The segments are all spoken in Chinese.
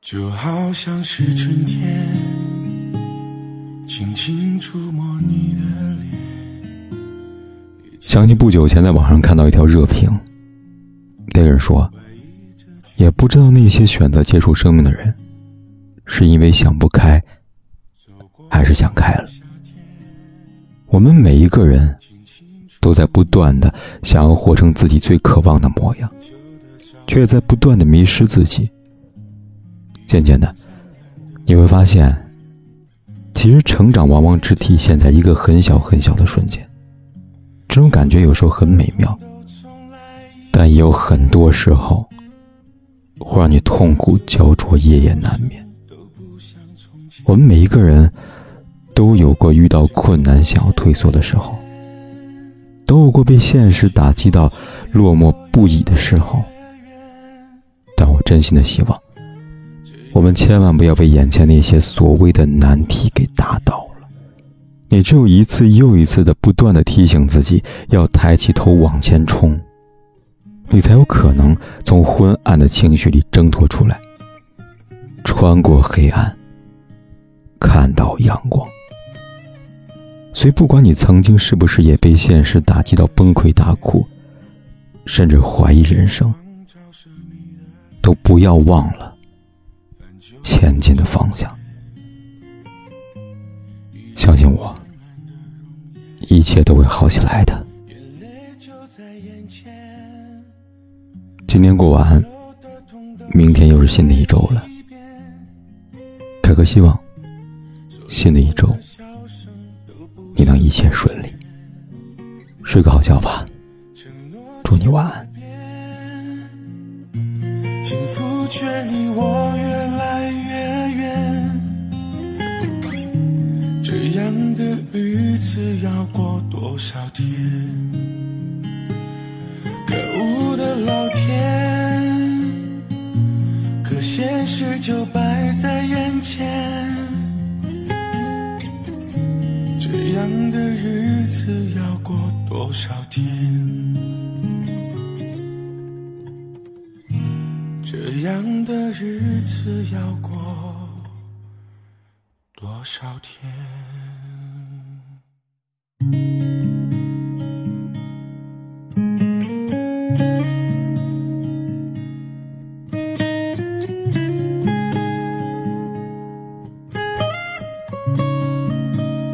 就好像是春天，轻轻触摸你的脸。想起不久前在网上看到一条热评，那人说：“也不知道那些选择结束生命的人，是因为想不开，还是想开了。”我们每一个人都在不断的想要活成自己最渴望的模样，却在不断的迷失自己。渐渐的，你会发现，其实成长往往只体现在一个很小很小的瞬间。这种感觉有时候很美妙，但也有很多时候会让你痛苦焦灼、夜夜难眠。我们每一个人都有过遇到困难想要退缩的时候，都有过被现实打击到落寞不已的时候。但我真心的希望。我们千万不要被眼前那些所谓的难题给打倒了。你只有一次又一次的不断的提醒自己要抬起头往前冲，你才有可能从昏暗的情绪里挣脱出来，穿过黑暗，看到阳光。所以，不管你曾经是不是也被现实打击到崩溃大哭，甚至怀疑人生，都不要忘了。前进的方向，相信我，一切都会好起来的。今天过完，明天又是新的一周了。凯哥希望，新的一周你能一切顺利，睡个好觉吧。祝你晚安。幸福却离我越来越远，这样的日子要过多少天？可恶的老天，可现实就摆在眼前，这样的日子要过多少天？这样的日子要过多少天？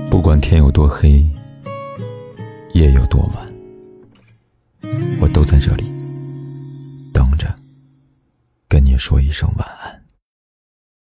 不管天有多黑，夜有多晚，我都在这里。说一声晚安。